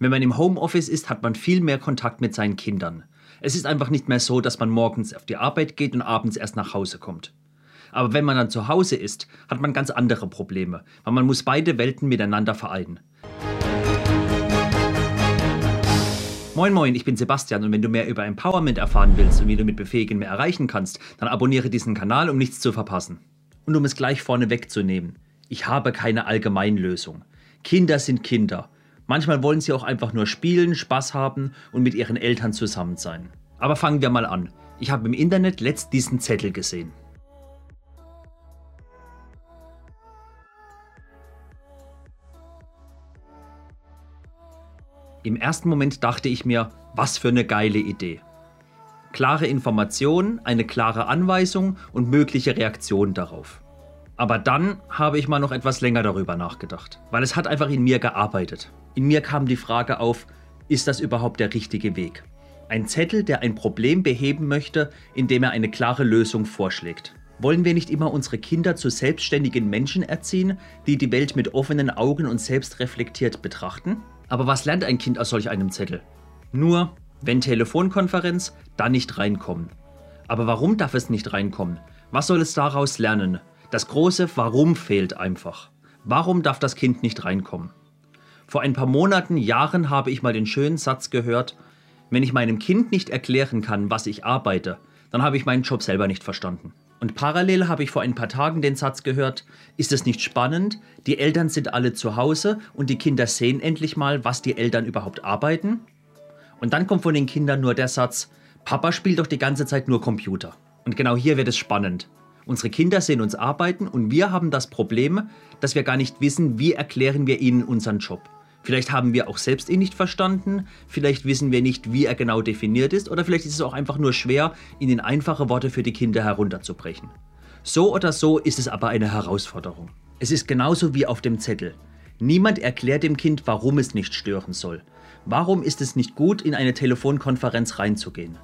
Wenn man im Homeoffice ist, hat man viel mehr Kontakt mit seinen Kindern. Es ist einfach nicht mehr so, dass man morgens auf die Arbeit geht und abends erst nach Hause kommt. Aber wenn man dann zu Hause ist, hat man ganz andere Probleme, weil man muss beide Welten miteinander vereinen. Moin Moin, ich bin Sebastian und wenn du mehr über Empowerment erfahren willst und wie du mit Befähigen mehr erreichen kannst, dann abonniere diesen Kanal, um nichts zu verpassen. Und um es gleich vorne wegzunehmen, ich habe keine Allgemeinlösung. Kinder sind Kinder. Manchmal wollen sie auch einfach nur spielen, Spaß haben und mit ihren Eltern zusammen sein. Aber fangen wir mal an. Ich habe im Internet letzt diesen Zettel gesehen. Im ersten Moment dachte ich mir, was für eine geile Idee. Klare Information, eine klare Anweisung und mögliche Reaktion darauf. Aber dann habe ich mal noch etwas länger darüber nachgedacht, weil es hat einfach in mir gearbeitet. In mir kam die Frage auf, ist das überhaupt der richtige Weg? Ein Zettel, der ein Problem beheben möchte, indem er eine klare Lösung vorschlägt. Wollen wir nicht immer unsere Kinder zu selbstständigen Menschen erziehen, die die Welt mit offenen Augen und selbstreflektiert betrachten? Aber was lernt ein Kind aus solch einem Zettel? Nur, wenn Telefonkonferenz, dann nicht reinkommen. Aber warum darf es nicht reinkommen? Was soll es daraus lernen? Das große Warum fehlt einfach. Warum darf das Kind nicht reinkommen? Vor ein paar Monaten, Jahren habe ich mal den schönen Satz gehört, wenn ich meinem Kind nicht erklären kann, was ich arbeite, dann habe ich meinen Job selber nicht verstanden. Und parallel habe ich vor ein paar Tagen den Satz gehört, ist es nicht spannend? Die Eltern sind alle zu Hause und die Kinder sehen endlich mal, was die Eltern überhaupt arbeiten? Und dann kommt von den Kindern nur der Satz, Papa spielt doch die ganze Zeit nur Computer. Und genau hier wird es spannend. Unsere Kinder sehen uns arbeiten und wir haben das Problem, dass wir gar nicht wissen, wie erklären wir ihnen unseren Job. Vielleicht haben wir auch selbst ihn nicht verstanden, vielleicht wissen wir nicht, wie er genau definiert ist oder vielleicht ist es auch einfach nur schwer, ihn in einfache Worte für die Kinder herunterzubrechen. So oder so ist es aber eine Herausforderung. Es ist genauso wie auf dem Zettel. Niemand erklärt dem Kind, warum es nicht stören soll. Warum ist es nicht gut, in eine Telefonkonferenz reinzugehen?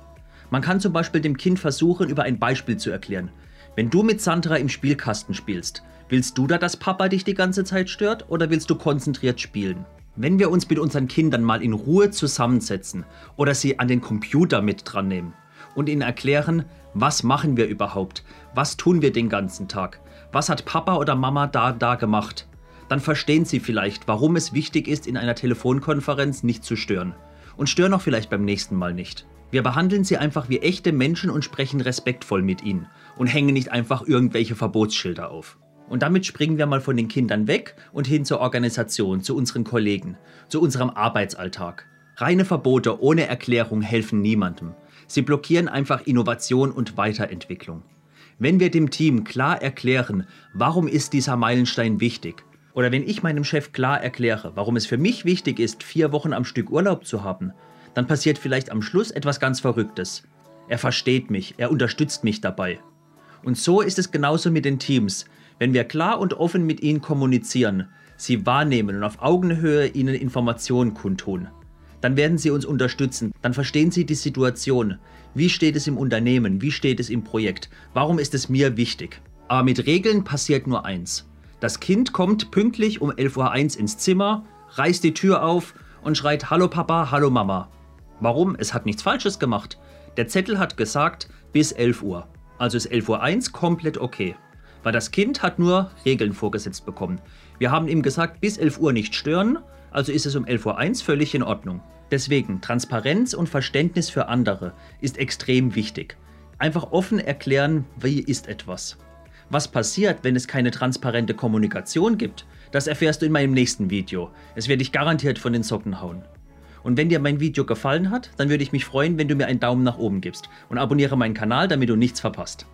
Man kann zum Beispiel dem Kind versuchen, über ein Beispiel zu erklären. Wenn du mit Sandra im Spielkasten spielst, willst du da, dass Papa dich die ganze Zeit stört oder willst du konzentriert spielen? Wenn wir uns mit unseren Kindern mal in Ruhe zusammensetzen oder sie an den Computer mit dran nehmen und ihnen erklären, was machen wir überhaupt, was tun wir den ganzen Tag, was hat Papa oder Mama da da gemacht, dann verstehen sie vielleicht, warum es wichtig ist, in einer Telefonkonferenz nicht zu stören. Und stören auch vielleicht beim nächsten Mal nicht. Wir behandeln sie einfach wie echte Menschen und sprechen respektvoll mit ihnen und hängen nicht einfach irgendwelche Verbotsschilder auf. Und damit springen wir mal von den Kindern weg und hin zur Organisation, zu unseren Kollegen, zu unserem Arbeitsalltag. Reine Verbote ohne Erklärung helfen niemandem. Sie blockieren einfach Innovation und Weiterentwicklung. Wenn wir dem Team klar erklären, warum ist dieser Meilenstein wichtig, oder wenn ich meinem Chef klar erkläre, warum es für mich wichtig ist, vier Wochen am Stück Urlaub zu haben, dann passiert vielleicht am Schluss etwas ganz Verrücktes. Er versteht mich, er unterstützt mich dabei. Und so ist es genauso mit den Teams. Wenn wir klar und offen mit ihnen kommunizieren, sie wahrnehmen und auf Augenhöhe ihnen Informationen kundtun, dann werden sie uns unterstützen, dann verstehen sie die Situation. Wie steht es im Unternehmen? Wie steht es im Projekt? Warum ist es mir wichtig? Aber mit Regeln passiert nur eins. Das Kind kommt pünktlich um 11.01 Uhr ins Zimmer, reißt die Tür auf und schreit Hallo Papa, Hallo Mama. Warum? Es hat nichts Falsches gemacht. Der Zettel hat gesagt bis 11 Uhr. Also ist 11.01 Uhr komplett okay weil das Kind hat nur Regeln vorgesetzt bekommen. Wir haben ihm gesagt, bis 11 Uhr nicht stören, also ist es um 11.01 Uhr völlig in Ordnung. Deswegen, Transparenz und Verständnis für andere ist extrem wichtig. Einfach offen erklären, wie ist etwas. Was passiert, wenn es keine transparente Kommunikation gibt, das erfährst du in meinem nächsten Video. Es werde dich garantiert von den Socken hauen. Und wenn dir mein Video gefallen hat, dann würde ich mich freuen, wenn du mir einen Daumen nach oben gibst und abonniere meinen Kanal, damit du nichts verpasst.